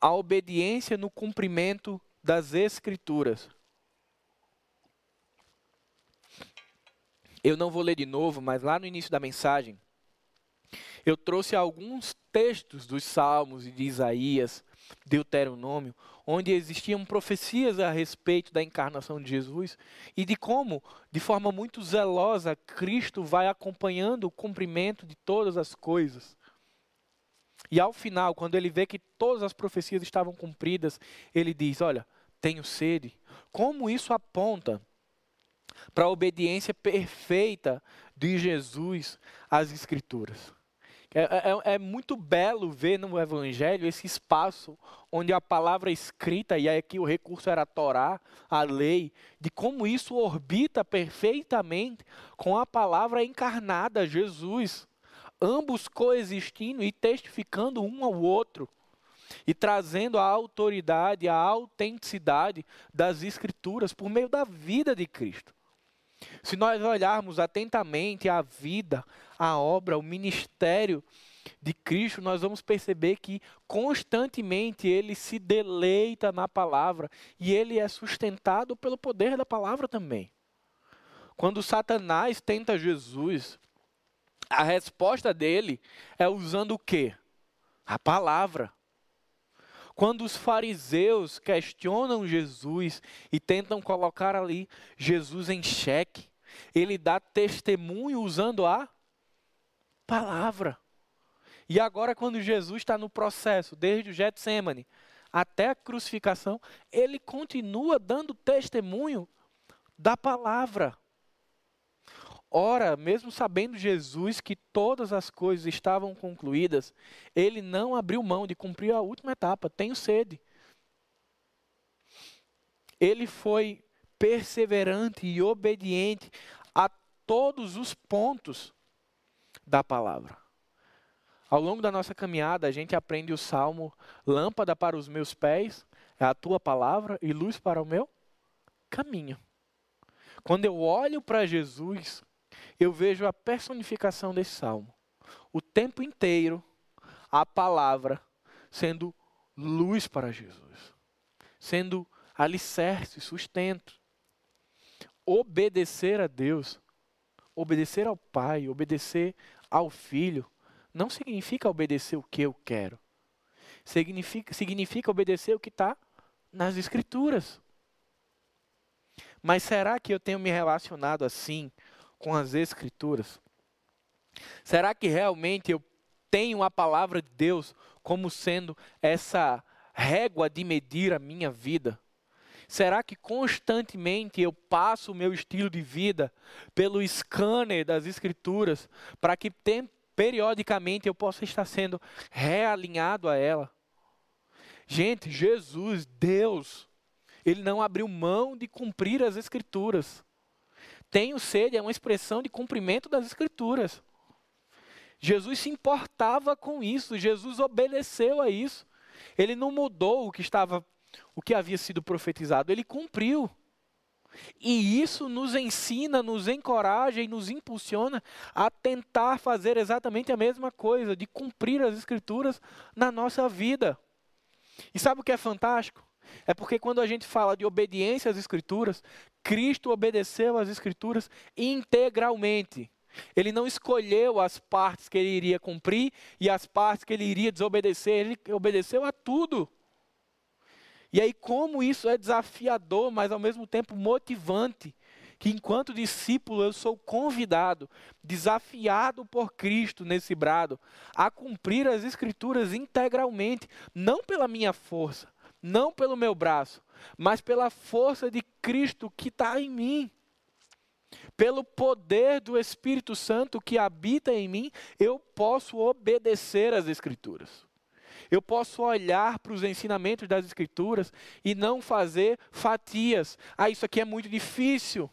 S1: a obediência no cumprimento das Escrituras. Eu não vou ler de novo, mas lá no início da mensagem, eu trouxe alguns textos dos Salmos e de Isaías, Deuteronômio, onde existiam profecias a respeito da encarnação de Jesus e de como, de forma muito zelosa, Cristo vai acompanhando o cumprimento de todas as coisas. E ao final, quando ele vê que todas as profecias estavam cumpridas, ele diz: Olha, tenho sede. Como isso aponta para a obediência perfeita de Jesus às Escrituras. É, é, é, muito belo ver no Evangelho esse espaço onde a palavra escrita, e aqui o recurso era a Torá, a lei, de como isso orbita perfeitamente com a palavra encarnada, Jesus. Ambos coexistindo e testificando um ao outro. E trazendo a autoridade, a autenticidade das Escrituras por meio da vida de Cristo. Se nós olharmos atentamente a vida, a obra, o ministério de Cristo, nós vamos perceber que constantemente ele se deleita na palavra e ele é sustentado pelo poder da palavra também. Quando Satanás tenta Jesus, a resposta dele é usando o quê? A palavra. Quando os fariseus questionam Jesus e tentam colocar ali Jesus em xeque, ele dá testemunho usando a palavra. E agora, quando Jesus está no processo, desde o Getsemane até a crucificação, ele continua dando testemunho da palavra. Ora, mesmo sabendo Jesus que todas as coisas estavam concluídas, ele não abriu mão de cumprir a última etapa: tenho sede. Ele foi perseverante e obediente a todos os pontos da palavra. Ao longo da nossa caminhada, a gente aprende o salmo: lâmpada para os meus pés é a tua palavra e luz para o meu caminho. Quando eu olho para Jesus, eu vejo a personificação desse salmo. O tempo inteiro, a palavra sendo luz para Jesus, sendo alicerce, sustento. Obedecer a Deus, obedecer ao Pai, obedecer ao Filho, não significa obedecer o que eu quero. Significa, significa obedecer o que está nas Escrituras. Mas será que eu tenho me relacionado assim com as Escrituras? Será que realmente eu tenho a palavra de Deus como sendo essa régua de medir a minha vida? Será que constantemente eu passo o meu estilo de vida pelo scanner das Escrituras para que periodicamente eu possa estar sendo realinhado a ela? Gente, Jesus, Deus, ele não abriu mão de cumprir as Escrituras. Tenho sede é uma expressão de cumprimento das Escrituras. Jesus se importava com isso, Jesus obedeceu a isso. Ele não mudou o que estava, o que havia sido profetizado, ele cumpriu. E isso nos ensina, nos encoraja e nos impulsiona a tentar fazer exatamente a mesma coisa, de cumprir as Escrituras na nossa vida. E sabe o que é fantástico? É porque quando a gente fala de obediência às Escrituras, Cristo obedeceu às Escrituras integralmente. Ele não escolheu as partes que ele iria cumprir e as partes que ele iria desobedecer, ele obedeceu a tudo. E aí, como isso é desafiador, mas ao mesmo tempo motivante, que enquanto discípulo eu sou convidado, desafiado por Cristo nesse brado, a cumprir as Escrituras integralmente, não pela minha força, não pelo meu braço, mas pela força de Cristo que está em mim. Pelo poder do Espírito Santo que habita em mim, eu posso obedecer às Escrituras. Eu posso olhar para os ensinamentos das Escrituras e não fazer fatias. Ah, isso aqui é muito difícil.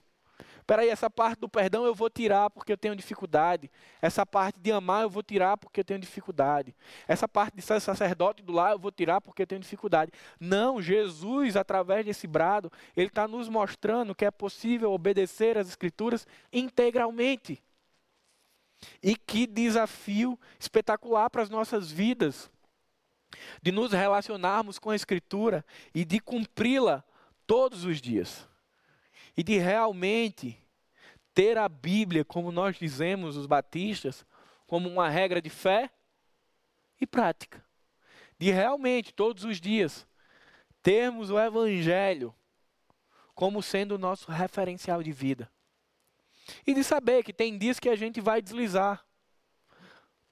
S1: Peraí, essa parte do perdão eu vou tirar porque eu tenho dificuldade. Essa parte de amar eu vou tirar porque eu tenho dificuldade. Essa parte de ser sacerdote do lar eu vou tirar porque eu tenho dificuldade. Não, Jesus, através desse brado, ele está nos mostrando que é possível obedecer às Escrituras integralmente. E que desafio espetacular para as nossas vidas. De nos relacionarmos com a Escritura e de cumpri-la todos os dias e de realmente ter a Bíblia, como nós dizemos, os batistas, como uma regra de fé e prática. De realmente, todos os dias, termos o Evangelho como sendo o nosso referencial de vida. E de saber que tem dias que a gente vai deslizar.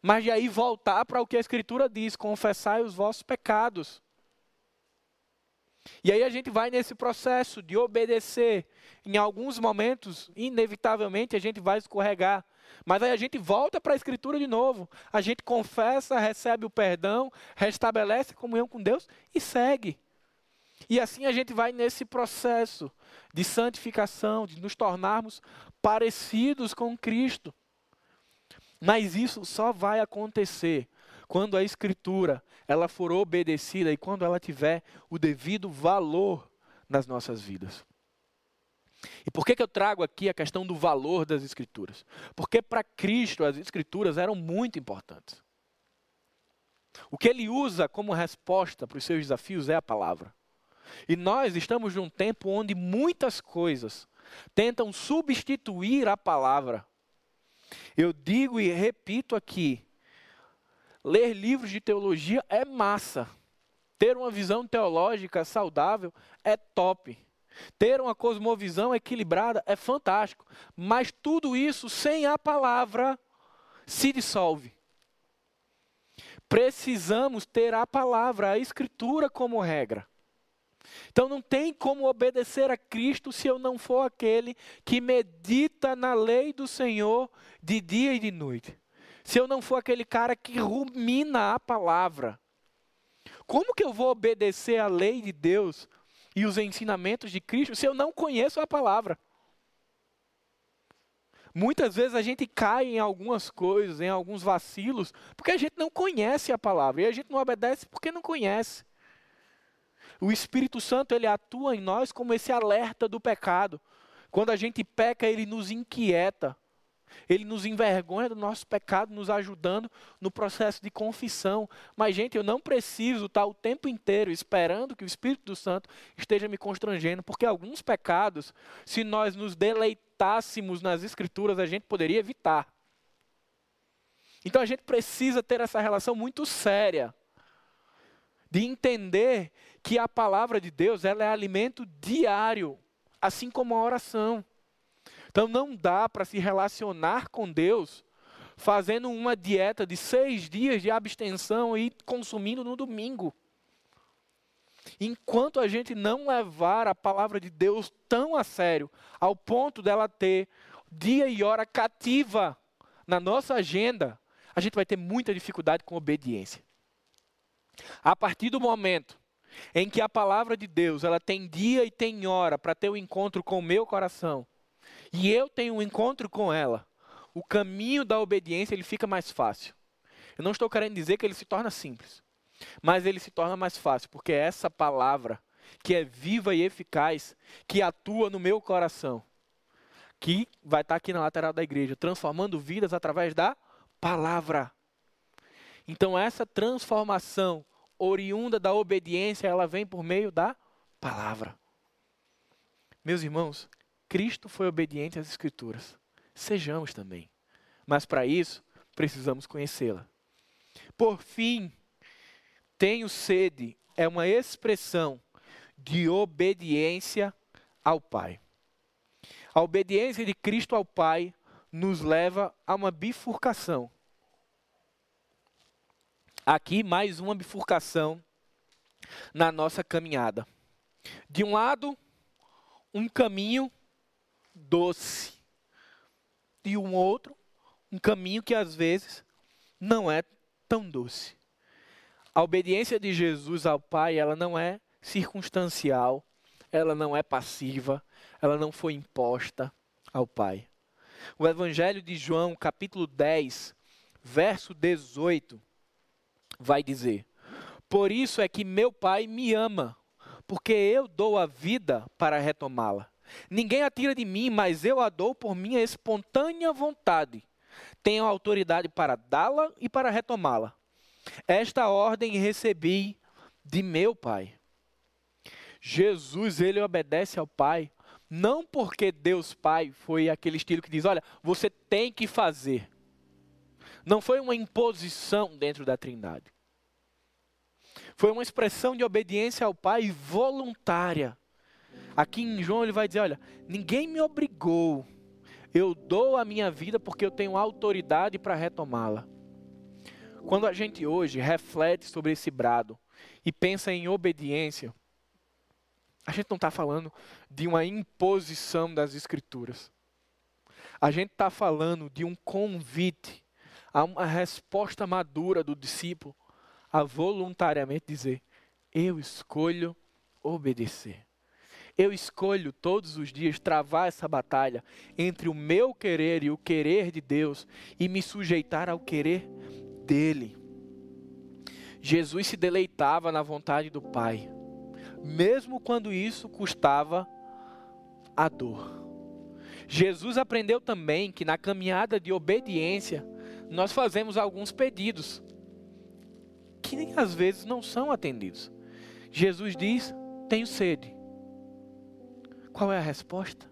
S1: Mas de aí voltar para o que a Escritura diz: confessai os vossos pecados. E aí a gente vai nesse processo de obedecer. Em alguns momentos, inevitavelmente, a gente vai escorregar. Mas aí a gente volta para a Escritura de novo. A gente confessa, recebe o perdão, restabelece a comunhão com Deus e segue. E assim a gente vai nesse processo de santificação, de nos tornarmos parecidos com Cristo. Mas isso só vai acontecer quando a escritura ela for obedecida e quando ela tiver o devido valor nas nossas vidas. E por que, que eu trago aqui a questão do valor das escrituras? Porque para Cristo as escrituras eram muito importantes. O que ele usa como resposta para os seus desafios é a palavra. E nós estamos num tempo onde muitas coisas tentam substituir a palavra. Eu digo e repito aqui, ler livros de teologia é massa. Ter uma visão teológica saudável é top. Ter uma cosmovisão equilibrada é fantástico. Mas tudo isso sem a palavra se dissolve. Precisamos ter a palavra, a escritura como regra. Então não tem como obedecer a Cristo se eu não for aquele que medita na lei do Senhor de dia e de noite. Se eu não for aquele cara que rumina a palavra. Como que eu vou obedecer a lei de Deus e os ensinamentos de Cristo se eu não conheço a palavra? Muitas vezes a gente cai em algumas coisas, em alguns vacilos, porque a gente não conhece a palavra e a gente não obedece porque não conhece. O Espírito Santo ele atua em nós como esse alerta do pecado. Quando a gente peca, ele nos inquieta. Ele nos envergonha do nosso pecado, nos ajudando no processo de confissão. Mas, gente, eu não preciso estar o tempo inteiro esperando que o Espírito Santo esteja me constrangendo, porque alguns pecados, se nós nos deleitássemos nas Escrituras, a gente poderia evitar. Então a gente precisa ter essa relação muito séria de entender que a palavra de Deus ela é alimento diário, assim como a oração. Então não dá para se relacionar com Deus fazendo uma dieta de seis dias de abstenção e consumindo no domingo. Enquanto a gente não levar a palavra de Deus tão a sério, ao ponto dela ter dia e hora cativa na nossa agenda, a gente vai ter muita dificuldade com obediência. A partir do momento em que a palavra de Deus ela tem dia e tem hora para ter o um encontro com o meu coração, e eu tenho um encontro com ela, o caminho da obediência ele fica mais fácil. Eu não estou querendo dizer que ele se torna simples, mas ele se torna mais fácil, porque é essa palavra que é viva e eficaz, que atua no meu coração, que vai estar aqui na lateral da igreja, transformando vidas através da palavra. Então essa transformação oriunda da obediência, ela vem por meio da palavra. Meus irmãos, Cristo foi obediente às Escrituras. Sejamos também. Mas para isso, precisamos conhecê-la. Por fim, tenho sede é uma expressão de obediência ao Pai. A obediência de Cristo ao Pai nos leva a uma bifurcação Aqui mais uma bifurcação na nossa caminhada. De um lado, um caminho doce. De um outro, um caminho que às vezes não é tão doce. A obediência de Jesus ao Pai, ela não é circunstancial, ela não é passiva, ela não foi imposta ao Pai. O Evangelho de João, capítulo 10, verso 18, vai dizer: Por isso é que meu Pai me ama, porque eu dou a vida para retomá-la. Ninguém a tira de mim, mas eu a dou por minha espontânea vontade. Tenho autoridade para dá-la e para retomá-la. Esta ordem recebi de meu Pai. Jesus, ele obedece ao Pai, não porque Deus Pai foi aquele estilo que diz: olha, você tem que fazer. Não foi uma imposição dentro da Trindade. Foi uma expressão de obediência ao Pai voluntária. Aqui em João ele vai dizer: olha, ninguém me obrigou. Eu dou a minha vida porque eu tenho autoridade para retomá-la. Quando a gente hoje reflete sobre esse brado e pensa em obediência, a gente não está falando de uma imposição das Escrituras. A gente está falando de um convite a uma resposta madura do discípulo a voluntariamente dizer: Eu escolho obedecer. Eu escolho todos os dias travar essa batalha entre o meu querer e o querer de Deus e me sujeitar ao querer dele. Jesus se deleitava na vontade do Pai, mesmo quando isso custava a dor. Jesus aprendeu também que na caminhada de obediência nós fazemos alguns pedidos que às vezes não são atendidos. Jesus diz: Tenho sede. Qual é a resposta?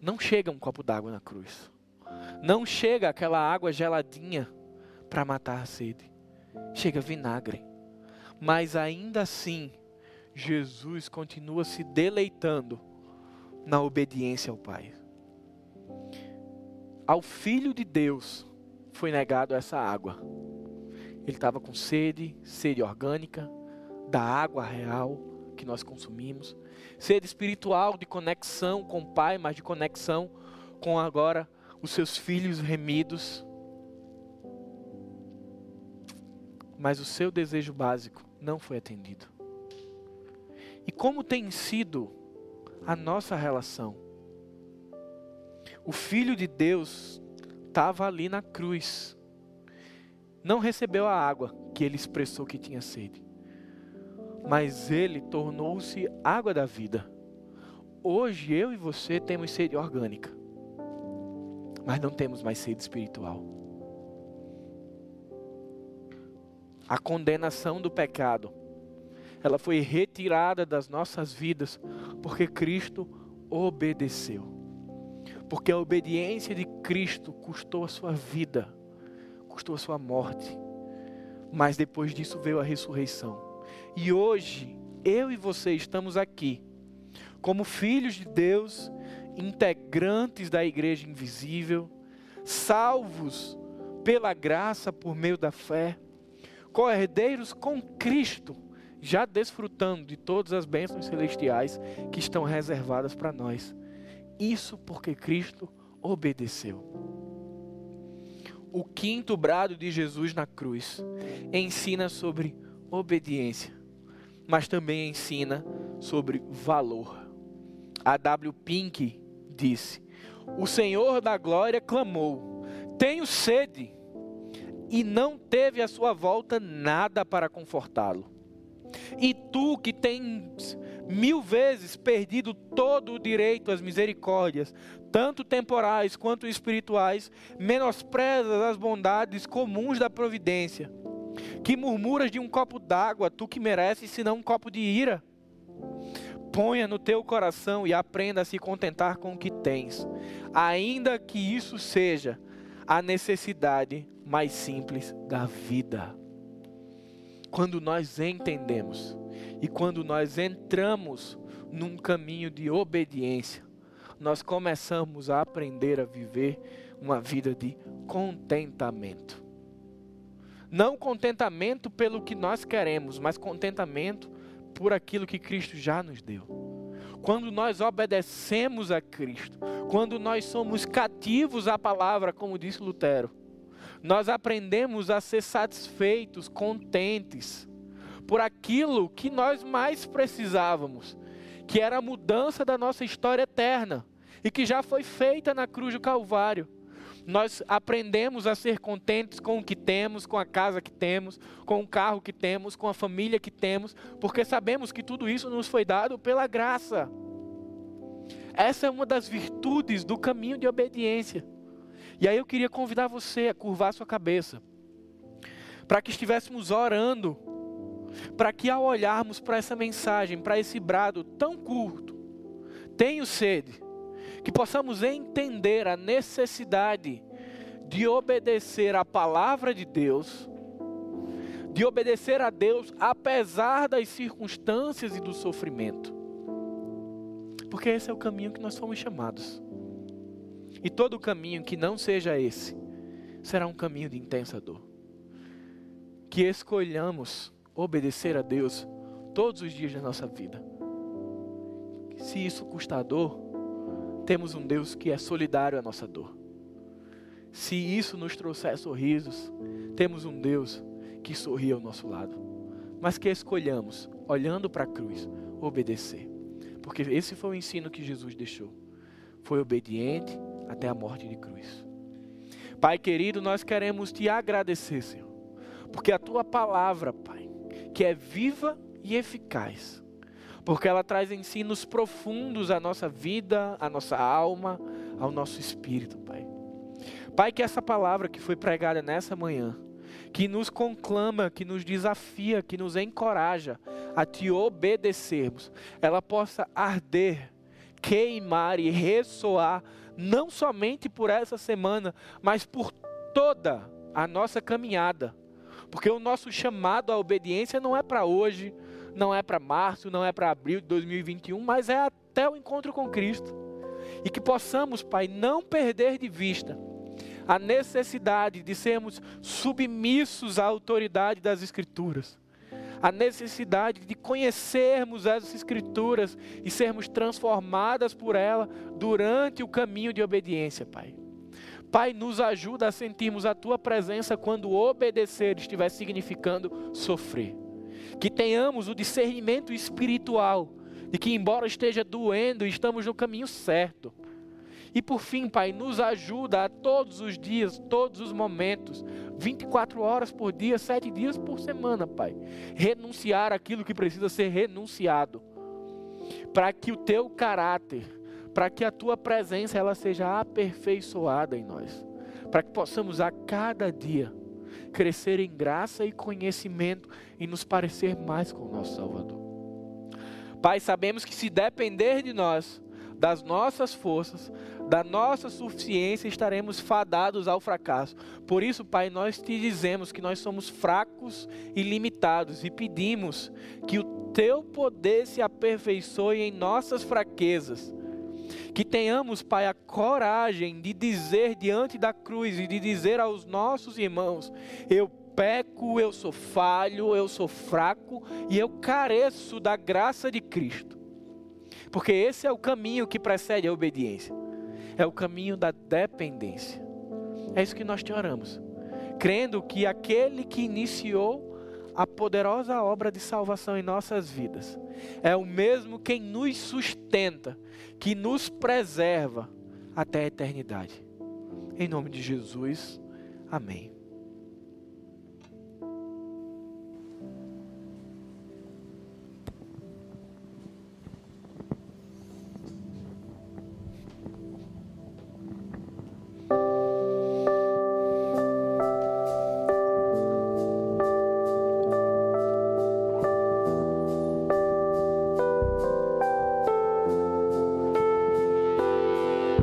S1: Não chega um copo d'água na cruz. Não chega aquela água geladinha para matar a sede. chega vinagre. Mas ainda assim, Jesus continua se deleitando na obediência ao Pai. Ao Filho de Deus foi negado essa água. Ele estava com sede, sede orgânica, da água real que nós consumimos, sede espiritual de conexão com o Pai, mas de conexão com agora os seus filhos remidos. Mas o seu desejo básico não foi atendido. E como tem sido a nossa relação? O Filho de Deus estava ali na cruz, não recebeu a água que ele expressou que tinha sede, mas ele tornou-se água da vida. Hoje eu e você temos sede orgânica, mas não temos mais sede espiritual. A condenação do pecado, ela foi retirada das nossas vidas porque Cristo obedeceu. Porque a obediência de Cristo custou a sua vida, custou a sua morte. Mas depois disso veio a ressurreição. E hoje, eu e você estamos aqui, como filhos de Deus, integrantes da igreja invisível, salvos pela graça por meio da fé co-herdeiros com Cristo, já desfrutando de todas as bênçãos celestiais que estão reservadas para nós. Isso porque Cristo obedeceu. O quinto brado de Jesus na cruz ensina sobre obediência, mas também ensina sobre valor. A W. Pink disse: O Senhor da glória clamou: Tenho sede e não teve à sua volta nada para confortá-lo. E tu que tens mil vezes perdido todo o direito às misericórdias, tanto temporais quanto espirituais, menosprezas as bondades comuns da providência, que murmuras de um copo d'água, tu que mereces, senão um copo de ira. Ponha no teu coração e aprenda a se contentar com o que tens, ainda que isso seja a necessidade mais simples da vida. Quando nós entendemos e quando nós entramos num caminho de obediência, nós começamos a aprender a viver uma vida de contentamento. Não contentamento pelo que nós queremos, mas contentamento por aquilo que Cristo já nos deu. Quando nós obedecemos a Cristo, quando nós somos cativos à palavra, como disse Lutero, nós aprendemos a ser satisfeitos, contentes por aquilo que nós mais precisávamos, que era a mudança da nossa história eterna e que já foi feita na cruz do Calvário nós aprendemos a ser contentes com o que temos, com a casa que temos, com o carro que temos, com a família que temos, porque sabemos que tudo isso nos foi dado pela graça. Essa é uma das virtudes do caminho de obediência. E aí eu queria convidar você a curvar sua cabeça, para que estivéssemos orando, para que ao olharmos para essa mensagem, para esse brado tão curto, tenho sede que possamos entender a necessidade de obedecer a palavra de Deus, de obedecer a Deus apesar das circunstâncias e do sofrimento. Porque esse é o caminho que nós fomos chamados. E todo caminho que não seja esse será um caminho de intensa dor. Que escolhamos obedecer a Deus todos os dias da nossa vida. Se isso custar dor, temos um Deus que é solidário à nossa dor. Se isso nos trouxer sorrisos, temos um Deus que sorri ao nosso lado. Mas que escolhamos, olhando para a cruz, obedecer. Porque esse foi o ensino que Jesus deixou. Foi obediente até a morte de cruz. Pai querido, nós queremos te agradecer, Senhor. Porque a tua palavra, Pai, que é viva e eficaz, porque ela traz ensinos profundos à nossa vida, à nossa alma, ao nosso espírito, Pai. Pai, que essa palavra que foi pregada nessa manhã, que nos conclama, que nos desafia, que nos encoraja a te obedecermos, ela possa arder, queimar e ressoar, não somente por essa semana, mas por toda a nossa caminhada Porque o nosso chamado à obediência não é para hoje, não é para março, não é para abril de 2021, mas é até o encontro com Cristo. E que possamos, Pai, não perder de vista a necessidade de sermos submissos à autoridade das Escrituras, a necessidade de conhecermos as Escrituras e sermos transformadas por ela durante o caminho de obediência, Pai. Pai, nos ajuda a sentirmos a Tua presença quando obedecer estiver significando sofrer. Que tenhamos o discernimento espiritual de que, embora esteja doendo, estamos no caminho certo. E por fim, Pai, nos ajuda a todos os dias, todos os momentos, 24 horas por dia, 7 dias por semana, Pai, renunciar aquilo que precisa ser renunciado, para que o teu caráter, para que a tua presença ela seja aperfeiçoada em nós, para que possamos a cada dia crescer em graça e conhecimento e nos parecer mais com o nosso Salvador. Pai, sabemos que se depender de nós, das nossas forças, da nossa suficiência, estaremos fadados ao fracasso. Por isso, Pai, nós te dizemos que nós somos fracos e limitados e pedimos que o teu poder se aperfeiçoe em nossas fraquezas. Que tenhamos, Pai, a coragem de dizer diante da cruz e de dizer aos nossos irmãos: Eu peco, eu sou falho, eu sou fraco e eu careço da graça de Cristo. Porque esse é o caminho que precede a obediência. É o caminho da dependência. É isso que nós te oramos. Crendo que aquele que iniciou a poderosa obra de salvação em nossas vidas é o mesmo quem nos sustenta, que nos preserva até a eternidade. Em nome de Jesus, amém.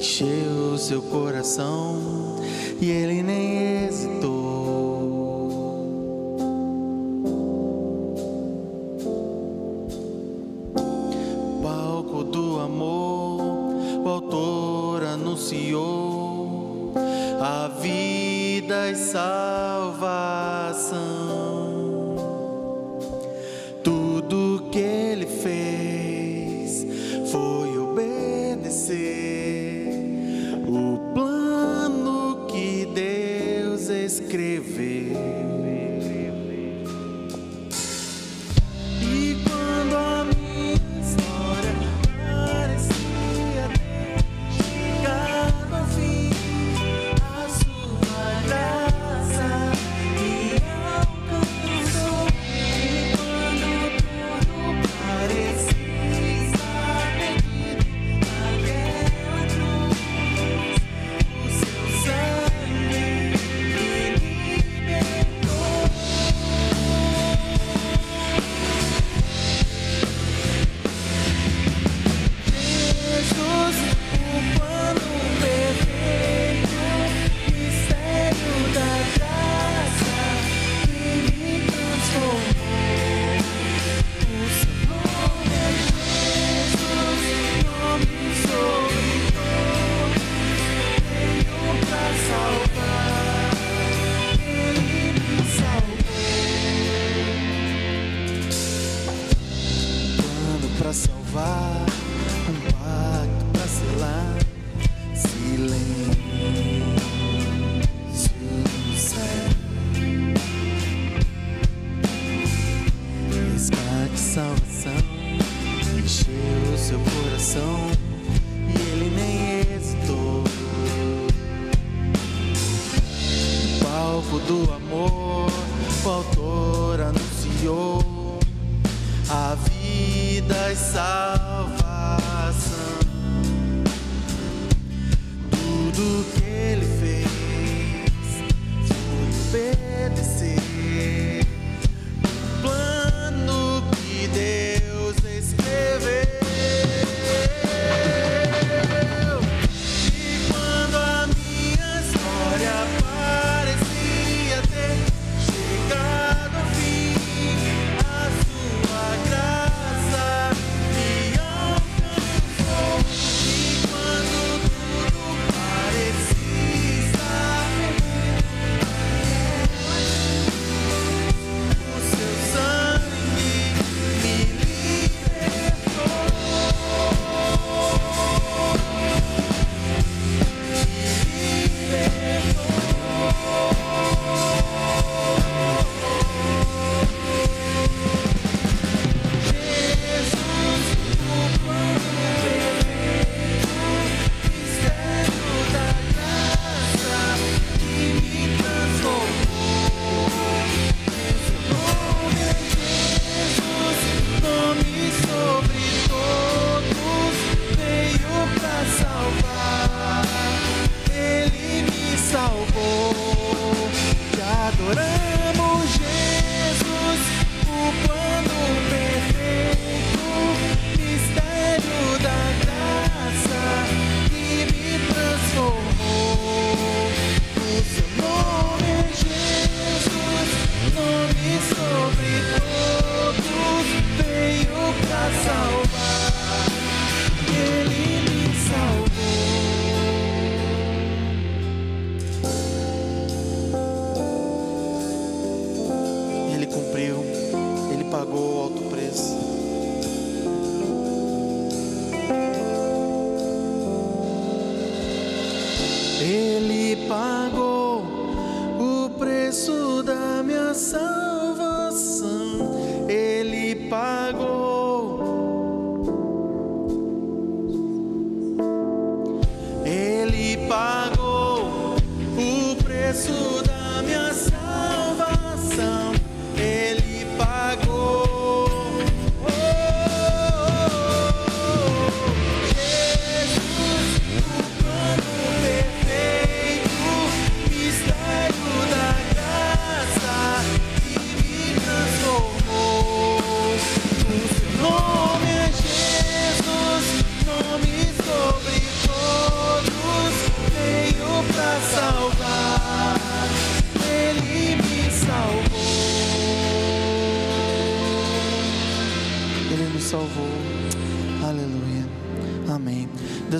S2: encheu seu coração e ele nem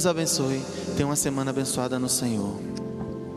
S2: Deus abençoe. Tenha uma semana abençoada no Senhor.